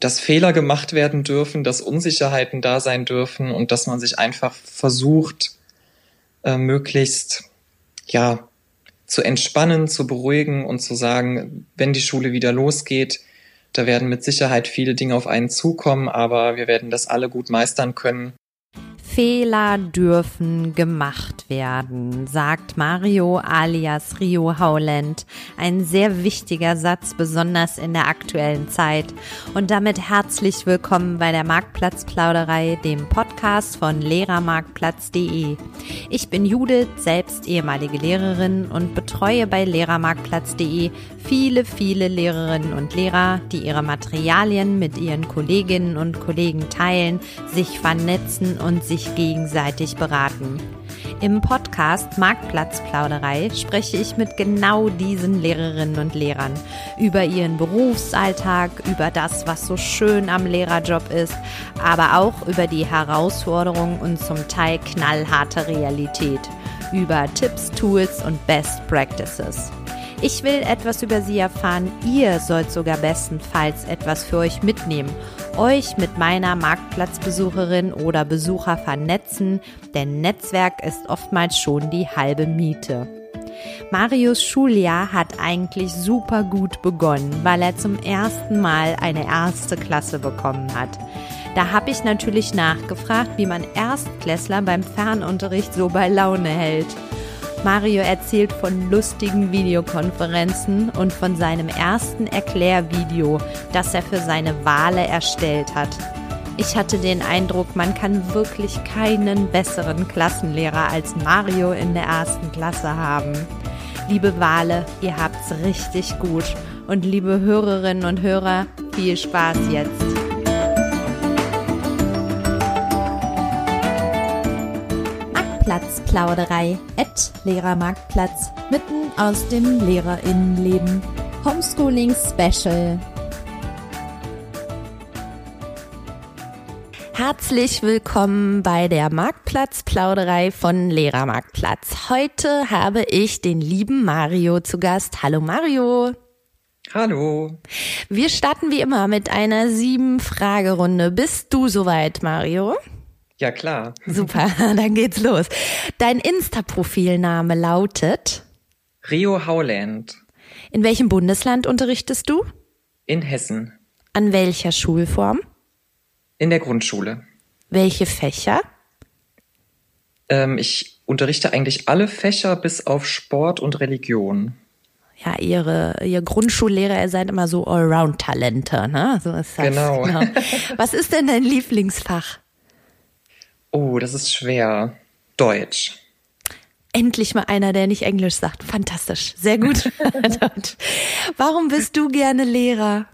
dass Fehler gemacht werden dürfen, dass Unsicherheiten da sein dürfen und dass man sich einfach versucht, äh, möglichst ja zu entspannen, zu beruhigen und zu sagen, wenn die Schule wieder losgeht, da werden mit Sicherheit viele Dinge auf einen zukommen, aber wir werden das alle gut meistern können Fehler dürfen gemacht werden, sagt Mario alias Rio Howland. Ein sehr wichtiger Satz, besonders in der aktuellen Zeit. Und damit herzlich willkommen bei der Marktplatzplauderei, dem Podcast von Lehrermarktplatz.de. Ich bin Judith, selbst ehemalige Lehrerin und betreue bei Lehrermarktplatz.de viele, viele Lehrerinnen und Lehrer, die ihre Materialien mit ihren Kolleginnen und Kollegen teilen, sich vernetzen und sich gegenseitig beraten. Im Podcast Marktplatzplauderei spreche ich mit genau diesen Lehrerinnen und Lehrern über ihren Berufsalltag, über das, was so schön am Lehrerjob ist, aber auch über die Herausforderungen und zum Teil knallharte Realität, über Tipps, Tools und Best Practices. Ich will etwas über sie erfahren. Ihr sollt sogar bestenfalls etwas für euch mitnehmen euch mit meiner Marktplatzbesucherin oder Besucher vernetzen, denn Netzwerk ist oftmals schon die halbe Miete. Marius Schuljahr hat eigentlich super gut begonnen, weil er zum ersten Mal eine erste Klasse bekommen hat. Da habe ich natürlich nachgefragt, wie man Erstklässler beim Fernunterricht so bei Laune hält. Mario erzählt von lustigen Videokonferenzen und von seinem ersten Erklärvideo, das er für seine Wale erstellt hat. Ich hatte den Eindruck, man kann wirklich keinen besseren Klassenlehrer als Mario in der ersten Klasse haben. Liebe Wale, ihr habt's richtig gut. Und liebe Hörerinnen und Hörer, viel Spaß jetzt. Marktplatzplauderei at Lehrermarktplatz mitten aus dem Lehrerinnenleben. Homeschooling Special. Herzlich willkommen bei der Marktplatzplauderei von Lehrermarktplatz. Heute habe ich den lieben Mario zu Gast. Hallo Mario. Hallo. Wir starten wie immer mit einer sieben Fragerunde. Bist du soweit, Mario? Ja, klar. Super, dann geht's los. Dein Insta-Profilname lautet? Rio Howland. In welchem Bundesland unterrichtest du? In Hessen. An welcher Schulform? In der Grundschule. Welche Fächer? Ähm, ich unterrichte eigentlich alle Fächer bis auf Sport und Religion. Ja, ihre, ihr Grundschullehrer, ihr seid immer so Allround-Talente, ne? So ist das. Genau. genau. Was ist denn dein Lieblingsfach? Oh, das ist schwer. Deutsch. Endlich mal einer, der nicht Englisch sagt. Fantastisch. Sehr gut. Warum bist du gerne Lehrer?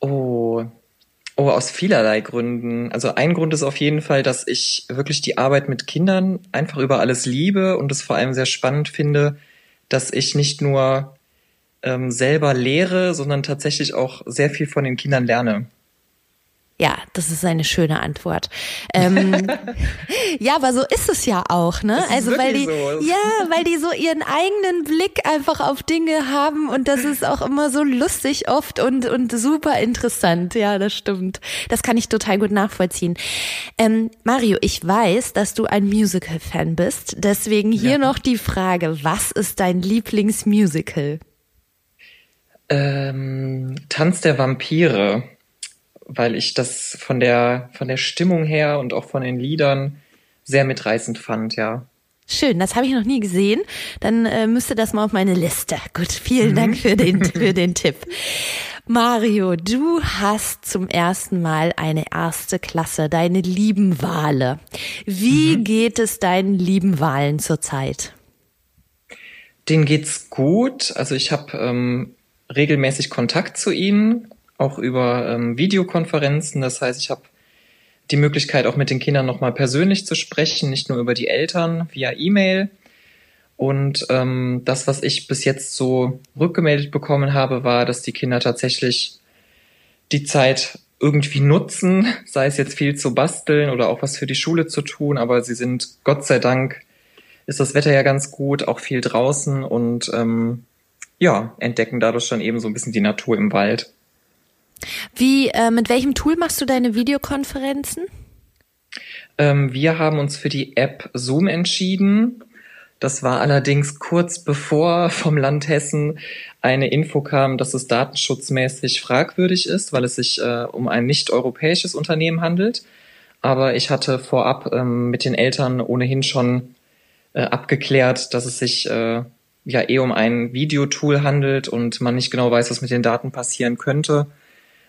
Oh. Oh, aus vielerlei Gründen. Also ein Grund ist auf jeden Fall, dass ich wirklich die Arbeit mit Kindern einfach über alles liebe und es vor allem sehr spannend finde, dass ich nicht nur ähm, selber lehre, sondern tatsächlich auch sehr viel von den Kindern lerne. Ja, das ist eine schöne Antwort. Ähm, ja, aber so ist es ja auch, ne? also weil die, so. ja, weil die so ihren eigenen Blick einfach auf Dinge haben und das ist auch immer so lustig oft und und super interessant. Ja, das stimmt. Das kann ich total gut nachvollziehen. Ähm, Mario, ich weiß, dass du ein Musical-Fan bist. Deswegen hier ja. noch die Frage: Was ist dein Lieblingsmusical? Ähm, Tanz der Vampire weil ich das von der, von der Stimmung her und auch von den Liedern sehr mitreißend fand, ja. Schön, das habe ich noch nie gesehen. Dann äh, müsste das mal auf meine Liste. Gut, vielen mhm. Dank für den, für den Tipp. Mario, du hast zum ersten Mal eine erste Klasse, deine lieben Wale. Wie mhm. geht es deinen lieben Walen zurzeit? Denen geht's gut. Also ich habe ähm, regelmäßig Kontakt zu ihnen auch über ähm, Videokonferenzen. Das heißt, ich habe die Möglichkeit, auch mit den Kindern nochmal persönlich zu sprechen, nicht nur über die Eltern via E-Mail. Und ähm, das, was ich bis jetzt so rückgemeldet bekommen habe, war, dass die Kinder tatsächlich die Zeit irgendwie nutzen, sei es jetzt viel zu basteln oder auch was für die Schule zu tun, aber sie sind Gott sei Dank ist das Wetter ja ganz gut, auch viel draußen und ähm, ja, entdecken dadurch schon eben so ein bisschen die Natur im Wald. Wie, äh, mit welchem Tool machst du deine Videokonferenzen? Ähm, wir haben uns für die App Zoom entschieden. Das war allerdings kurz bevor vom Land Hessen eine Info kam, dass es datenschutzmäßig fragwürdig ist, weil es sich äh, um ein nicht-europäisches Unternehmen handelt. Aber ich hatte vorab ähm, mit den Eltern ohnehin schon äh, abgeklärt, dass es sich äh, ja eh um ein Videotool handelt und man nicht genau weiß, was mit den Daten passieren könnte.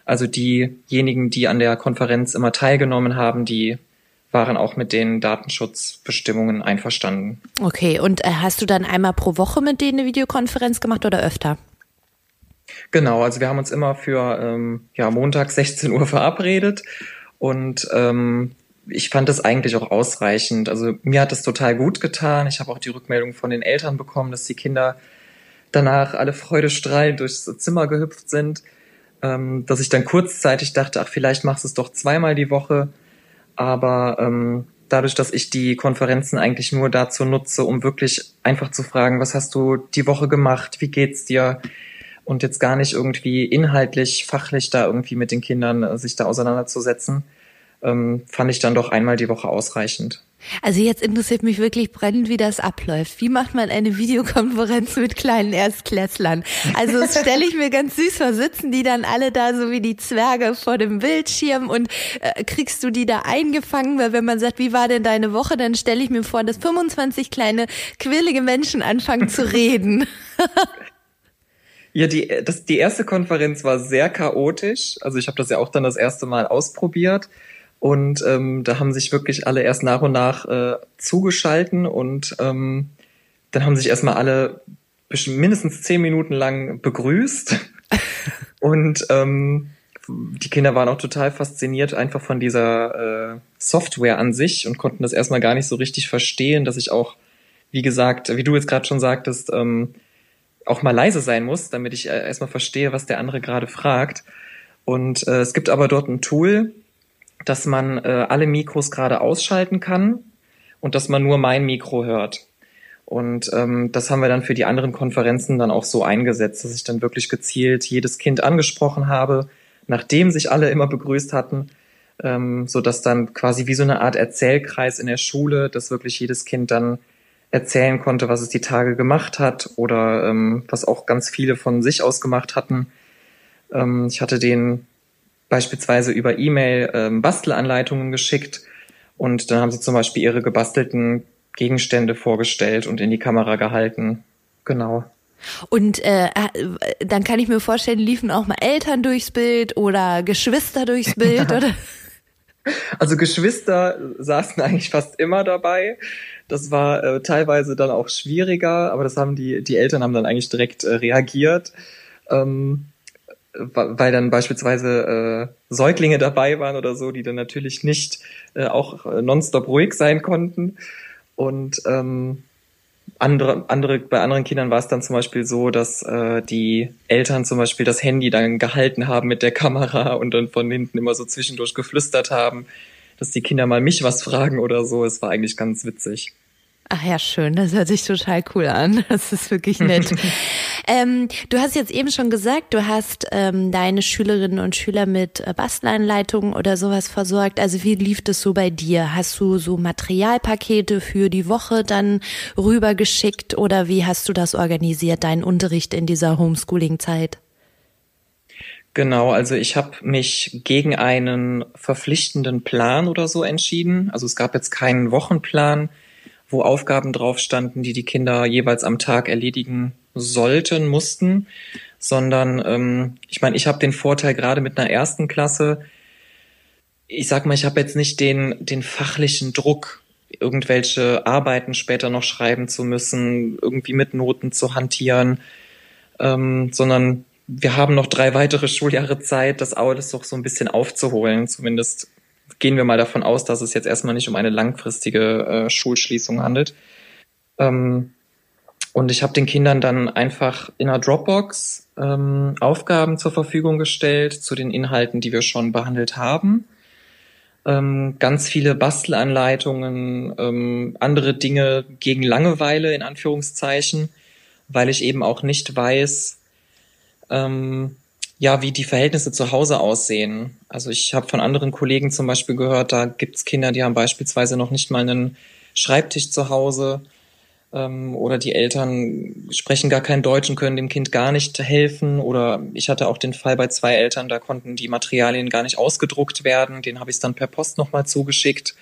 Also diejenigen, die an der Konferenz immer teilgenommen haben, die waren auch mit den Datenschutzbestimmungen einverstanden. Okay, und äh, hast du dann einmal pro Woche mit denen eine Videokonferenz gemacht oder öfter? Genau, also wir haben uns immer für ähm, ja, Montag 16 Uhr verabredet und ähm, ich fand das eigentlich auch ausreichend. Also mir hat das total gut getan. Ich habe auch die Rückmeldung von den Eltern bekommen, dass die Kinder danach alle freudestrahlend durchs Zimmer gehüpft sind, ähm, dass ich dann kurzzeitig dachte, ach, vielleicht machst du es doch zweimal die Woche. Aber ähm, dadurch, dass ich die Konferenzen eigentlich nur dazu nutze, um wirklich einfach zu fragen, was hast du die Woche gemacht, wie geht's dir? Und jetzt gar nicht irgendwie inhaltlich, fachlich da irgendwie mit den Kindern äh, sich da auseinanderzusetzen, ähm, fand ich dann doch einmal die Woche ausreichend. Also jetzt interessiert mich wirklich brennend, wie das abläuft. Wie macht man eine Videokonferenz mit kleinen Erstklässlern? Also das stelle ich mir ganz süß vor. Sitzen die dann alle da so wie die Zwerge vor dem Bildschirm und äh, kriegst du die da eingefangen? Weil wenn man sagt, wie war denn deine Woche, dann stelle ich mir vor, dass 25 kleine quirlige Menschen anfangen zu reden. Ja, die, das, die erste Konferenz war sehr chaotisch. Also ich habe das ja auch dann das erste Mal ausprobiert. Und ähm, da haben sich wirklich alle erst nach und nach äh, zugeschalten und ähm, dann haben sich erstmal alle mindestens zehn Minuten lang begrüßt. und ähm, die Kinder waren auch total fasziniert einfach von dieser äh, Software an sich und konnten das erstmal gar nicht so richtig verstehen, dass ich auch, wie gesagt, wie du jetzt gerade schon sagtest, ähm, auch mal leise sein muss, damit ich äh, erstmal verstehe, was der andere gerade fragt. Und äh, es gibt aber dort ein Tool, dass man äh, alle Mikros gerade ausschalten kann und dass man nur mein Mikro hört. Und ähm, das haben wir dann für die anderen Konferenzen dann auch so eingesetzt, dass ich dann wirklich gezielt jedes Kind angesprochen habe, nachdem sich alle immer begrüßt hatten, ähm, so dass dann quasi wie so eine Art Erzählkreis in der Schule, dass wirklich jedes Kind dann erzählen konnte, was es die Tage gemacht hat oder ähm, was auch ganz viele von sich aus gemacht hatten. Ähm, ich hatte den beispielsweise über E-Mail ähm, Bastelanleitungen geschickt und dann haben sie zum Beispiel ihre gebastelten Gegenstände vorgestellt und in die Kamera gehalten. Genau. Und äh, äh dann kann ich mir vorstellen, liefen auch mal Eltern durchs Bild oder Geschwister durchs Bild, oder? Also Geschwister saßen eigentlich fast immer dabei. Das war äh, teilweise dann auch schwieriger, aber das haben die, die Eltern haben dann eigentlich direkt äh, reagiert. Ähm, weil dann beispielsweise äh, Säuglinge dabei waren oder so, die dann natürlich nicht äh, auch äh, nonstop ruhig sein konnten. Und ähm, andere, andere, bei anderen Kindern war es dann zum Beispiel so, dass äh, die Eltern zum Beispiel das Handy dann gehalten haben mit der Kamera und dann von hinten immer so zwischendurch geflüstert haben, dass die Kinder mal mich was fragen oder so. Es war eigentlich ganz witzig. Ach ja, schön. Das hört sich total cool an. Das ist wirklich nett. ähm, du hast jetzt eben schon gesagt, du hast ähm, deine Schülerinnen und Schüler mit äh, Basteleinleitungen oder sowas versorgt. Also wie lief das so bei dir? Hast du so Materialpakete für die Woche dann rübergeschickt oder wie hast du das organisiert, deinen Unterricht in dieser Homeschooling-Zeit? Genau, also ich habe mich gegen einen verpflichtenden Plan oder so entschieden. Also es gab jetzt keinen Wochenplan wo Aufgaben drauf standen, die die Kinder jeweils am Tag erledigen sollten, mussten, sondern ähm, ich meine, ich habe den Vorteil gerade mit einer ersten Klasse, ich sag mal, ich habe jetzt nicht den, den fachlichen Druck, irgendwelche Arbeiten später noch schreiben zu müssen, irgendwie mit Noten zu hantieren, ähm, sondern wir haben noch drei weitere Schuljahre Zeit, das alles doch so ein bisschen aufzuholen, zumindest gehen wir mal davon aus, dass es jetzt erstmal nicht um eine langfristige äh, Schulschließung handelt. Ähm, und ich habe den Kindern dann einfach in einer Dropbox ähm, Aufgaben zur Verfügung gestellt zu den Inhalten, die wir schon behandelt haben. Ähm, ganz viele Bastelanleitungen, ähm, andere Dinge gegen Langeweile in Anführungszeichen, weil ich eben auch nicht weiß, ähm, ja, wie die Verhältnisse zu Hause aussehen. Also ich habe von anderen Kollegen zum Beispiel gehört, da gibt's Kinder, die haben beispielsweise noch nicht mal einen Schreibtisch zu Hause ähm, oder die Eltern sprechen gar kein Deutsch und können dem Kind gar nicht helfen. Oder ich hatte auch den Fall bei zwei Eltern, da konnten die Materialien gar nicht ausgedruckt werden. Den habe ich dann per Post nochmal zugeschickt.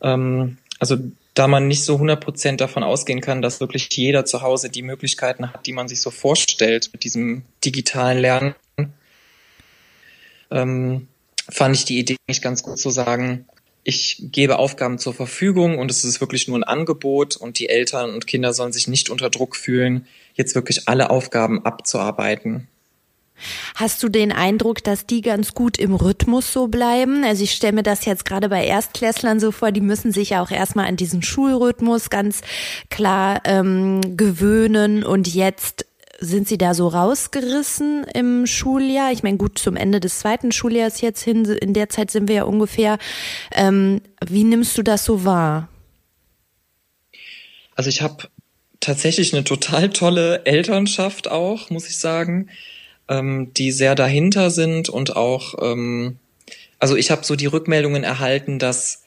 Ähm, also da man nicht so 100 Prozent davon ausgehen kann, dass wirklich jeder zu Hause die Möglichkeiten hat, die man sich so vorstellt mit diesem digitalen Lernen, ähm, fand ich die Idee nicht ganz gut zu sagen, ich gebe Aufgaben zur Verfügung und es ist wirklich nur ein Angebot und die Eltern und Kinder sollen sich nicht unter Druck fühlen, jetzt wirklich alle Aufgaben abzuarbeiten. Hast du den Eindruck, dass die ganz gut im Rhythmus so bleiben? Also ich stelle mir das jetzt gerade bei Erstklässlern so vor, die müssen sich ja auch erstmal an diesen Schulrhythmus ganz klar ähm, gewöhnen und jetzt sind Sie da so rausgerissen im Schuljahr? Ich meine, gut, zum Ende des zweiten Schuljahres jetzt hin, in der Zeit sind wir ja ungefähr. Ähm, wie nimmst du das so wahr? Also ich habe tatsächlich eine total tolle Elternschaft auch, muss ich sagen, ähm, die sehr dahinter sind und auch, ähm, also ich habe so die Rückmeldungen erhalten, dass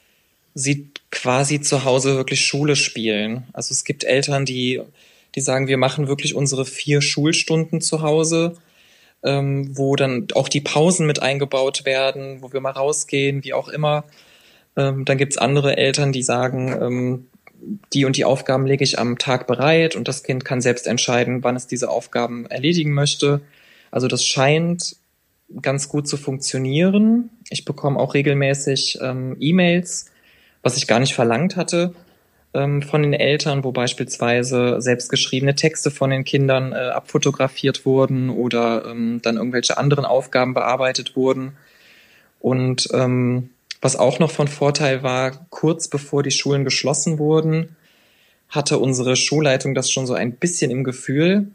sie quasi zu Hause wirklich Schule spielen. Also es gibt Eltern, die die sagen, wir machen wirklich unsere vier Schulstunden zu Hause, ähm, wo dann auch die Pausen mit eingebaut werden, wo wir mal rausgehen, wie auch immer. Ähm, dann gibt's andere Eltern, die sagen, ähm, die und die Aufgaben lege ich am Tag bereit und das Kind kann selbst entscheiden, wann es diese Aufgaben erledigen möchte. Also das scheint ganz gut zu funktionieren. Ich bekomme auch regelmäßig ähm, E-Mails, was ich gar nicht verlangt hatte, ähm, von den Eltern, wo beispielsweise selbstgeschriebene Texte von den Kindern äh, abfotografiert wurden oder ähm, dann irgendwelche anderen Aufgaben bearbeitet wurden. Und ähm, was auch noch von Vorteil war, kurz bevor die Schulen geschlossen wurden, hatte unsere Schulleitung das schon so ein bisschen im Gefühl.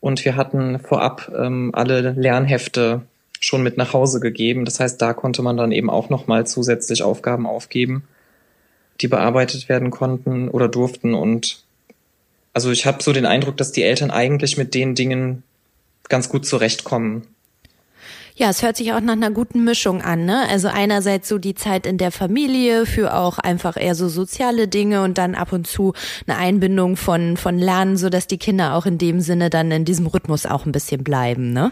Und wir hatten vorab ähm, alle Lernhefte schon mit nach Hause gegeben. Das heißt, da konnte man dann eben auch nochmal zusätzlich Aufgaben aufgeben die bearbeitet werden konnten oder durften. Und also ich habe so den Eindruck, dass die Eltern eigentlich mit den Dingen ganz gut zurechtkommen. Ja, es hört sich auch nach einer guten Mischung an, ne? Also einerseits so die Zeit in der Familie für auch einfach eher so soziale Dinge und dann ab und zu eine Einbindung von, von Lernen, so dass die Kinder auch in dem Sinne dann in diesem Rhythmus auch ein bisschen bleiben, ne?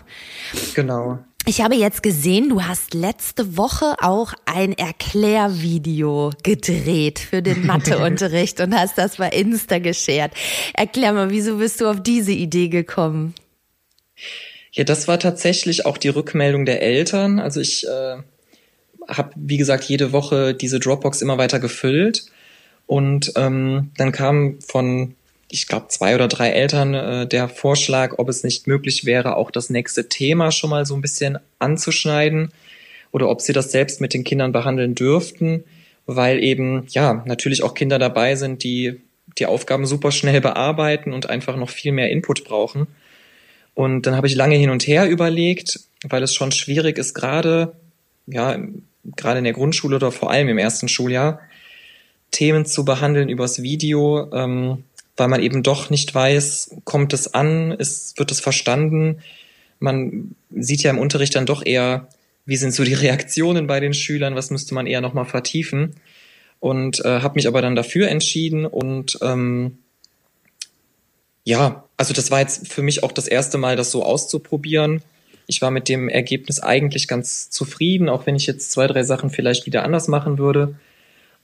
Genau. Ich habe jetzt gesehen, du hast letzte Woche auch ein Erklärvideo gedreht für den Matheunterricht und hast das bei Insta geshared. Erklär mal, wieso bist du auf diese Idee gekommen? Ja, das war tatsächlich auch die Rückmeldung der Eltern. Also ich äh, habe, wie gesagt, jede Woche diese Dropbox immer weiter gefüllt. Und ähm, dann kam von ich glaube, zwei oder drei Eltern äh, der Vorschlag, ob es nicht möglich wäre, auch das nächste Thema schon mal so ein bisschen anzuschneiden oder ob sie das selbst mit den Kindern behandeln dürften, weil eben, ja, natürlich auch Kinder dabei sind, die die Aufgaben super schnell bearbeiten und einfach noch viel mehr Input brauchen. Und dann habe ich lange hin und her überlegt, weil es schon schwierig ist, gerade, ja, gerade in der Grundschule oder vor allem im ersten Schuljahr, Themen zu behandeln übers Video, ähm, weil man eben doch nicht weiß, kommt es an, ist, wird es verstanden. Man sieht ja im Unterricht dann doch eher, wie sind so die Reaktionen bei den Schülern, was müsste man eher nochmal vertiefen. Und äh, habe mich aber dann dafür entschieden und ähm, ja, also das war jetzt für mich auch das erste Mal, das so auszuprobieren. Ich war mit dem Ergebnis eigentlich ganz zufrieden, auch wenn ich jetzt zwei, drei Sachen vielleicht wieder anders machen würde.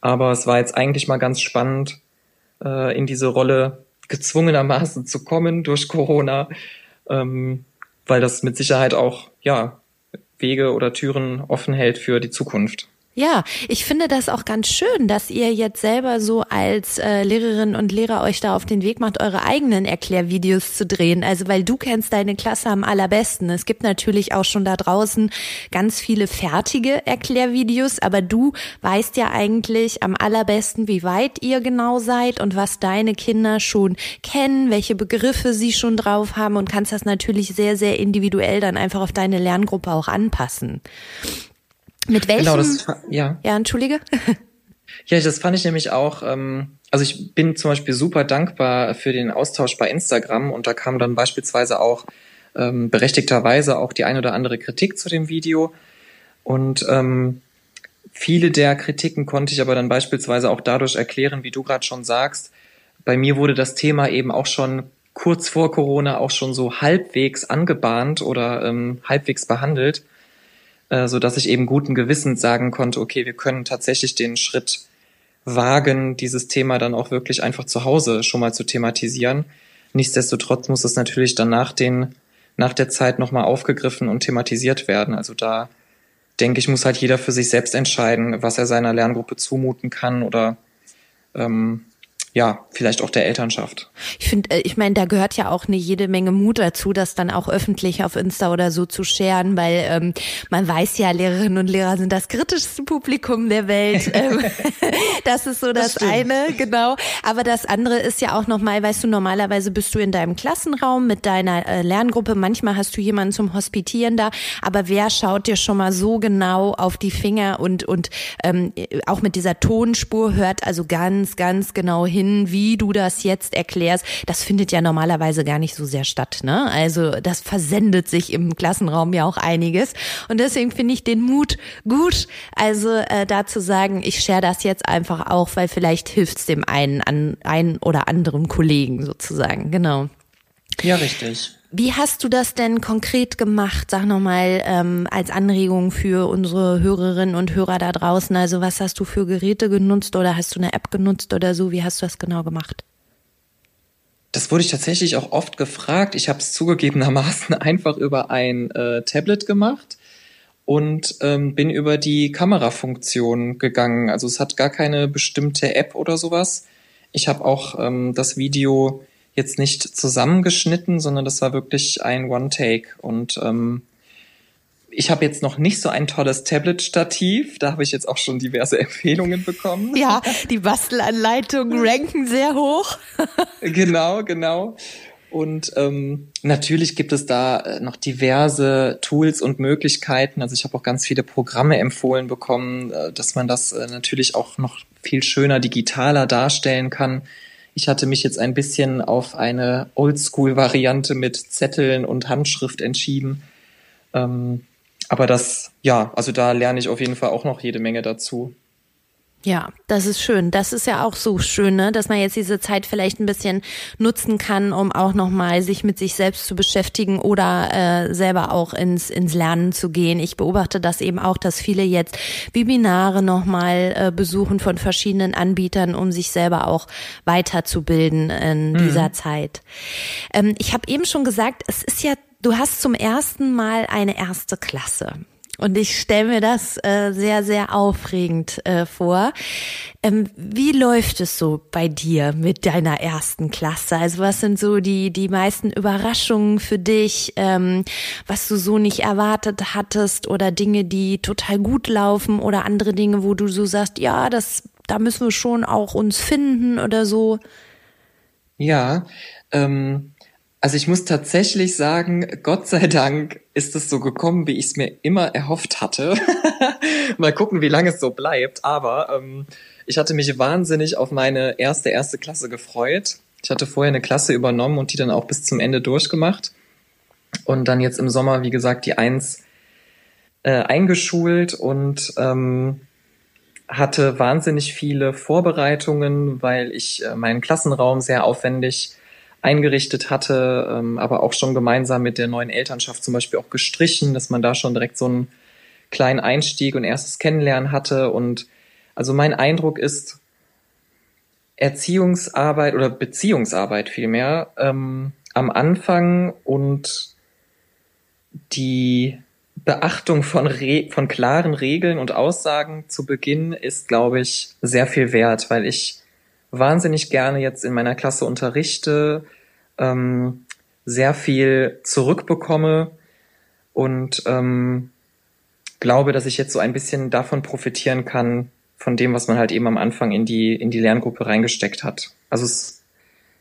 Aber es war jetzt eigentlich mal ganz spannend, äh, in diese Rolle gezwungenermaßen zu kommen durch Corona, ähm, weil das mit Sicherheit auch ja Wege oder Türen offen hält für die Zukunft. Ja, ich finde das auch ganz schön, dass ihr jetzt selber so als äh, Lehrerinnen und Lehrer euch da auf den Weg macht, eure eigenen Erklärvideos zu drehen. Also weil du kennst deine Klasse am allerbesten. Es gibt natürlich auch schon da draußen ganz viele fertige Erklärvideos, aber du weißt ja eigentlich am allerbesten, wie weit ihr genau seid und was deine Kinder schon kennen, welche Begriffe sie schon drauf haben und kannst das natürlich sehr, sehr individuell dann einfach auf deine Lerngruppe auch anpassen. Mit welchem? Genau, das, ja. Ja, entschuldige. Ja, das fand ich nämlich auch, ähm, also ich bin zum Beispiel super dankbar für den Austausch bei Instagram und da kam dann beispielsweise auch ähm, berechtigterweise auch die ein oder andere Kritik zu dem Video. Und ähm, viele der Kritiken konnte ich aber dann beispielsweise auch dadurch erklären, wie du gerade schon sagst. Bei mir wurde das Thema eben auch schon kurz vor Corona auch schon so halbwegs angebahnt oder ähm, halbwegs behandelt, äh, so dass ich eben guten Gewissens sagen konnte, okay, wir können tatsächlich den Schritt wagen, dieses Thema dann auch wirklich einfach zu Hause schon mal zu thematisieren. Nichtsdestotrotz muss es natürlich dann nach den nach der Zeit nochmal aufgegriffen und thematisiert werden. Also da denke ich, muss halt jeder für sich selbst entscheiden, was er seiner Lerngruppe zumuten kann oder ähm, ja, vielleicht auch der Elternschaft. Ich finde, äh, ich meine, da gehört ja auch eine jede Menge Mut dazu, das dann auch öffentlich auf Insta oder so zu scheren, weil ähm, man weiß ja, Lehrerinnen und Lehrer sind das kritischste Publikum der Welt. Ähm, das ist so das, das eine, genau. Aber das andere ist ja auch nochmal, weißt du, normalerweise bist du in deinem Klassenraum mit deiner äh, Lerngruppe, manchmal hast du jemanden zum Hospitieren da, aber wer schaut dir schon mal so genau auf die Finger und, und ähm, auch mit dieser Tonspur hört also ganz, ganz genau hin, hin, wie du das jetzt erklärst, das findet ja normalerweise gar nicht so sehr statt. Ne? Also das versendet sich im Klassenraum ja auch einiges. Und deswegen finde ich den Mut gut. Also äh, da zu sagen, ich share das jetzt einfach auch, weil vielleicht hilft es dem einen, an, einen oder anderen Kollegen sozusagen. Genau. Ja, richtig. Wie hast du das denn konkret gemacht? Sag nochmal ähm, als Anregung für unsere Hörerinnen und Hörer da draußen. Also was hast du für Geräte genutzt oder hast du eine App genutzt oder so? Wie hast du das genau gemacht? Das wurde ich tatsächlich auch oft gefragt. Ich habe es zugegebenermaßen einfach über ein äh, Tablet gemacht und ähm, bin über die Kamerafunktion gegangen. Also es hat gar keine bestimmte App oder sowas. Ich habe auch ähm, das Video jetzt nicht zusammengeschnitten, sondern das war wirklich ein One-Take. Und ähm, ich habe jetzt noch nicht so ein tolles Tablet-Stativ. Da habe ich jetzt auch schon diverse Empfehlungen bekommen. Ja, die Bastelanleitungen ranken sehr hoch. genau, genau. Und ähm, natürlich gibt es da äh, noch diverse Tools und Möglichkeiten. Also ich habe auch ganz viele Programme empfohlen bekommen, äh, dass man das äh, natürlich auch noch viel schöner digitaler darstellen kann. Ich hatte mich jetzt ein bisschen auf eine Oldschool-Variante mit Zetteln und Handschrift entschieden. Ähm, aber das, ja, also da lerne ich auf jeden Fall auch noch jede Menge dazu. Ja, das ist schön. Das ist ja auch so schön, ne? dass man jetzt diese Zeit vielleicht ein bisschen nutzen kann, um auch nochmal sich mit sich selbst zu beschäftigen oder äh, selber auch ins, ins Lernen zu gehen. Ich beobachte das eben auch, dass viele jetzt Webinare nochmal äh, besuchen von verschiedenen Anbietern, um sich selber auch weiterzubilden in mhm. dieser Zeit. Ähm, ich habe eben schon gesagt, es ist ja, du hast zum ersten Mal eine erste Klasse. Und ich stelle mir das äh, sehr, sehr aufregend äh, vor. Ähm, wie läuft es so bei dir mit deiner ersten Klasse? Also was sind so die, die meisten Überraschungen für dich, ähm, was du so nicht erwartet hattest oder Dinge, die total gut laufen oder andere Dinge, wo du so sagst, ja, das, da müssen wir schon auch uns finden oder so? Ja, ähm, also ich muss tatsächlich sagen, Gott sei Dank ist es so gekommen, wie ich es mir immer erhofft hatte. Mal gucken, wie lange es so bleibt. Aber ähm, ich hatte mich wahnsinnig auf meine erste, erste Klasse gefreut. Ich hatte vorher eine Klasse übernommen und die dann auch bis zum Ende durchgemacht. Und dann jetzt im Sommer, wie gesagt, die Eins äh, eingeschult und ähm, hatte wahnsinnig viele Vorbereitungen, weil ich äh, meinen Klassenraum sehr aufwendig eingerichtet hatte, ähm, aber auch schon gemeinsam mit der neuen Elternschaft zum Beispiel auch gestrichen, dass man da schon direkt so einen kleinen Einstieg und erstes Kennenlernen hatte. Und also mein Eindruck ist, Erziehungsarbeit oder Beziehungsarbeit vielmehr ähm, am Anfang und die Beachtung von, Re von klaren Regeln und Aussagen zu Beginn ist, glaube ich, sehr viel wert, weil ich wahnsinnig gerne jetzt in meiner Klasse unterrichte, ähm, sehr viel zurückbekomme und ähm, glaube, dass ich jetzt so ein bisschen davon profitieren kann, von dem, was man halt eben am Anfang in die, in die Lerngruppe reingesteckt hat. Also es,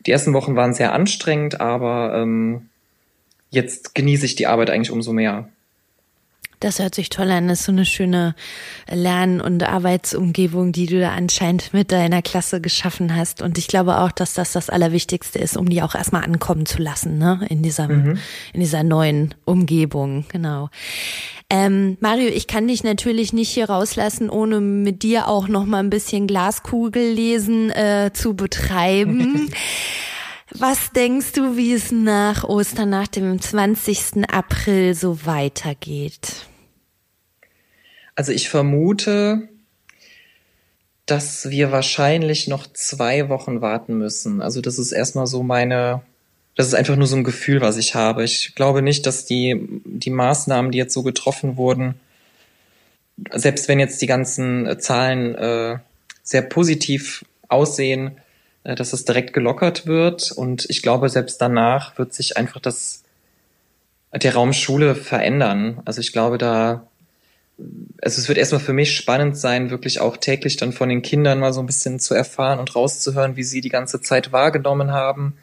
die ersten Wochen waren sehr anstrengend, aber ähm, jetzt genieße ich die Arbeit eigentlich umso mehr. Das hört sich toll an. Das ist so eine schöne Lern- und Arbeitsumgebung, die du da anscheinend mit deiner Klasse geschaffen hast. Und ich glaube auch, dass das das Allerwichtigste ist, um die auch erstmal ankommen zu lassen, ne? In dieser, mhm. in dieser neuen Umgebung. Genau. Ähm, Mario, ich kann dich natürlich nicht hier rauslassen, ohne mit dir auch noch mal ein bisschen Glaskugellesen äh, zu betreiben. Was denkst du, wie es nach Ostern, nach dem 20. April so weitergeht? Also ich vermute, dass wir wahrscheinlich noch zwei Wochen warten müssen. Also das ist erstmal so meine, das ist einfach nur so ein Gefühl, was ich habe. Ich glaube nicht, dass die, die Maßnahmen, die jetzt so getroffen wurden, selbst wenn jetzt die ganzen Zahlen äh, sehr positiv aussehen, äh, dass es direkt gelockert wird. Und ich glaube, selbst danach wird sich einfach das, der Raum Schule verändern. Also ich glaube, da, also es wird erstmal für mich spannend sein, wirklich auch täglich dann von den Kindern mal so ein bisschen zu erfahren und rauszuhören, wie sie die ganze Zeit wahrgenommen haben,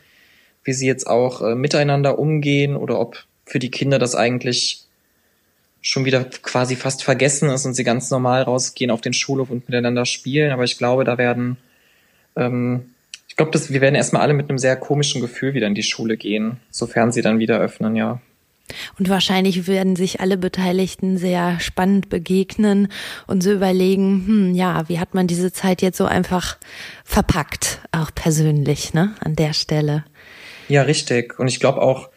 wie sie jetzt auch äh, miteinander umgehen oder ob für die Kinder das eigentlich schon wieder quasi fast vergessen ist und sie ganz normal rausgehen auf den Schulhof und miteinander spielen. Aber ich glaube, da werden ähm, ich glaube, wir werden erstmal alle mit einem sehr komischen Gefühl wieder in die Schule gehen, sofern sie dann wieder öffnen, ja. Und wahrscheinlich werden sich alle Beteiligten sehr spannend begegnen und so überlegen, hm, ja, wie hat man diese Zeit jetzt so einfach verpackt, auch persönlich, ne, an der Stelle. Ja, richtig. Und ich glaube auch,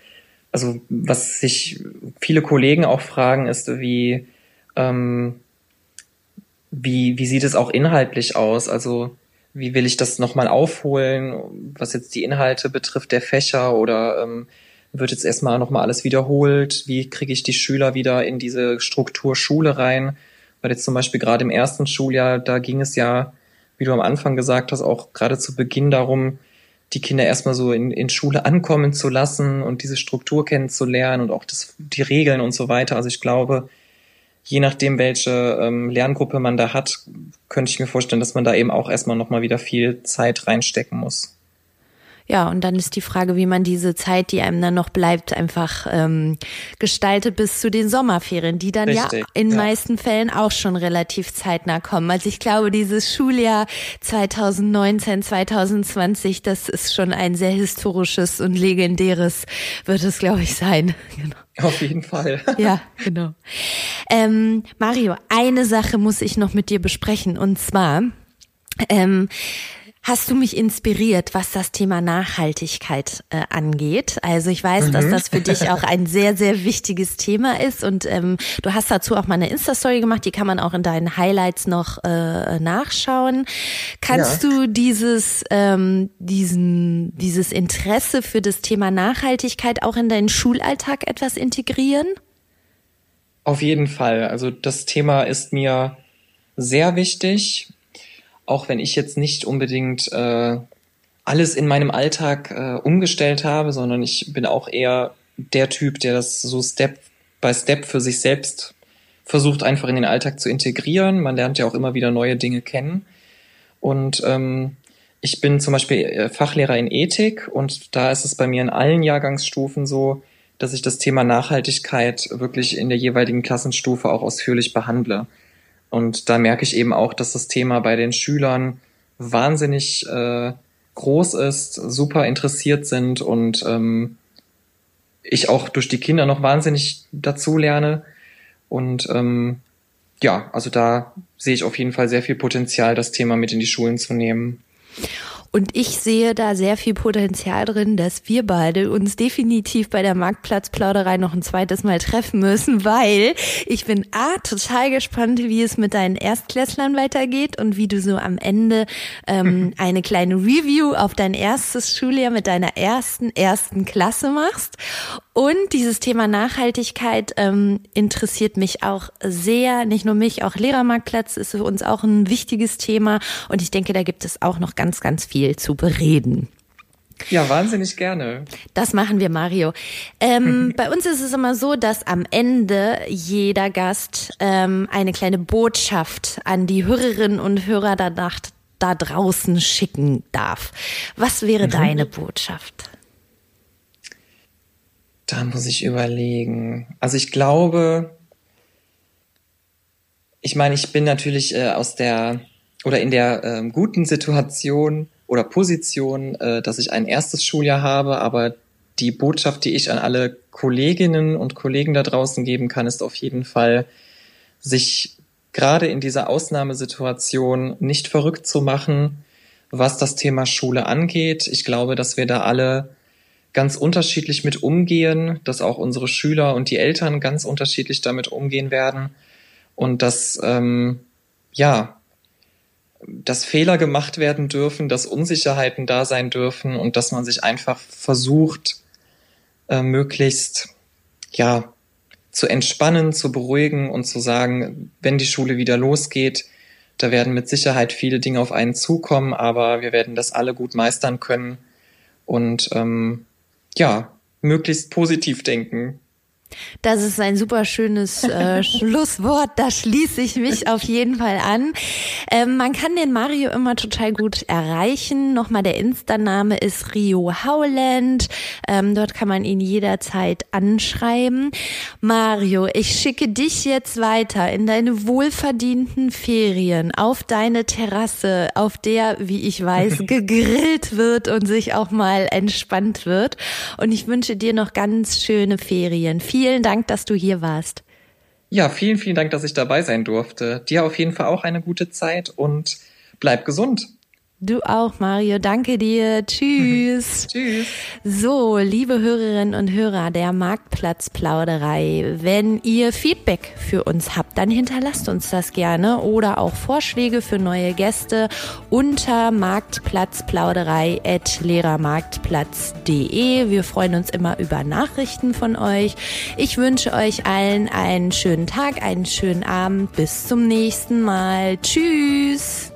also was sich viele Kollegen auch fragen, ist, wie, ähm, wie, wie sieht es auch inhaltlich aus? Also wie will ich das nochmal aufholen, was jetzt die Inhalte betrifft der Fächer oder ähm, wird jetzt erstmal nochmal alles wiederholt, wie kriege ich die Schüler wieder in diese Struktur Schule rein, weil jetzt zum Beispiel gerade im ersten Schuljahr, da ging es ja, wie du am Anfang gesagt hast, auch gerade zu Beginn darum, die Kinder erstmal so in, in Schule ankommen zu lassen und diese Struktur kennenzulernen und auch das, die Regeln und so weiter. Also ich glaube, je nachdem, welche ähm, Lerngruppe man da hat, könnte ich mir vorstellen, dass man da eben auch erstmal nochmal wieder viel Zeit reinstecken muss. Ja, und dann ist die Frage, wie man diese Zeit, die einem dann noch bleibt, einfach ähm, gestaltet bis zu den Sommerferien, die dann Richtig, ja in ja. meisten Fällen auch schon relativ zeitnah kommen. Also ich glaube, dieses Schuljahr 2019, 2020, das ist schon ein sehr historisches und legendäres, wird es, glaube ich, sein. Genau. Auf jeden Fall. ja, genau. Ähm, Mario, eine Sache muss ich noch mit dir besprechen und zwar ähm, hast du mich inspiriert, was das Thema Nachhaltigkeit äh, angeht. Also ich weiß, mhm. dass das für dich auch ein sehr, sehr wichtiges Thema ist und ähm, du hast dazu auch mal eine Insta-Story gemacht, die kann man auch in deinen Highlights noch äh, nachschauen. Kannst ja. du dieses, ähm, diesen, dieses Interesse für das Thema Nachhaltigkeit auch in deinen Schulalltag etwas integrieren? Auf jeden Fall. Also das Thema ist mir sehr wichtig auch wenn ich jetzt nicht unbedingt äh, alles in meinem Alltag äh, umgestellt habe, sondern ich bin auch eher der Typ, der das so Step by Step für sich selbst versucht, einfach in den Alltag zu integrieren. Man lernt ja auch immer wieder neue Dinge kennen. Und ähm, ich bin zum Beispiel äh, Fachlehrer in Ethik und da ist es bei mir in allen Jahrgangsstufen so, dass ich das Thema Nachhaltigkeit wirklich in der jeweiligen Klassenstufe auch ausführlich behandle. Und da merke ich eben auch, dass das Thema bei den Schülern wahnsinnig äh, groß ist, super interessiert sind und ähm, ich auch durch die Kinder noch wahnsinnig dazu lerne. Und ähm, ja, also da sehe ich auf jeden Fall sehr viel Potenzial, das Thema mit in die Schulen zu nehmen. Und ich sehe da sehr viel Potenzial drin, dass wir beide uns definitiv bei der Marktplatzplauderei noch ein zweites Mal treffen müssen, weil ich bin A, total gespannt, wie es mit deinen Erstklässlern weitergeht und wie du so am Ende ähm, eine kleine Review auf dein erstes Schuljahr mit deiner ersten, ersten Klasse machst. Und dieses Thema Nachhaltigkeit ähm, interessiert mich auch sehr. Nicht nur mich, auch Lehrermarktplatz ist für uns auch ein wichtiges Thema. Und ich denke, da gibt es auch noch ganz, ganz viel zu bereden. Ja, wahnsinnig gerne. Das machen wir, Mario. Ähm, bei uns ist es immer so, dass am Ende jeder Gast ähm, eine kleine Botschaft an die Hörerinnen und Hörer da, da draußen schicken darf. Was wäre mhm. deine Botschaft? Da muss ich überlegen. Also ich glaube, ich meine, ich bin natürlich äh, aus der oder in der äh, guten Situation oder Position, äh, dass ich ein erstes Schuljahr habe, aber die Botschaft, die ich an alle Kolleginnen und Kollegen da draußen geben kann, ist auf jeden Fall, sich gerade in dieser Ausnahmesituation nicht verrückt zu machen, was das Thema Schule angeht. Ich glaube, dass wir da alle ganz unterschiedlich mit umgehen, dass auch unsere Schüler und die Eltern ganz unterschiedlich damit umgehen werden und dass ähm, ja dass Fehler gemacht werden dürfen, dass Unsicherheiten da sein dürfen und dass man sich einfach versucht, äh, möglichst ja zu entspannen, zu beruhigen und zu sagen, wenn die Schule wieder losgeht, da werden mit Sicherheit viele Dinge auf einen zukommen, aber wir werden das alle gut meistern können und ähm, ja, möglichst positiv denken. Das ist ein super schönes äh, Schlusswort. Da schließe ich mich auf jeden Fall an. Ähm, man kann den Mario immer total gut erreichen. Nochmal der Insta-Name ist Rio Howland. Ähm, dort kann man ihn jederzeit anschreiben. Mario, ich schicke dich jetzt weiter in deine wohlverdienten Ferien auf deine Terrasse, auf der, wie ich weiß, gegrillt wird und sich auch mal entspannt wird. Und ich wünsche dir noch ganz schöne Ferien. Viel vielen Dank, dass du hier warst. Ja, vielen, vielen Dank, dass ich dabei sein durfte. Dir auf jeden Fall auch eine gute Zeit und bleib gesund. Du auch, Mario. Danke dir. Tschüss. Tschüss. So, liebe Hörerinnen und Hörer der Marktplatzplauderei, wenn ihr Feedback für uns habt, dann hinterlasst uns das gerne oder auch Vorschläge für neue Gäste unter marktplatzplauderei.lehrermarktplatz.de. Wir freuen uns immer über Nachrichten von euch. Ich wünsche euch allen einen schönen Tag, einen schönen Abend. Bis zum nächsten Mal. Tschüss.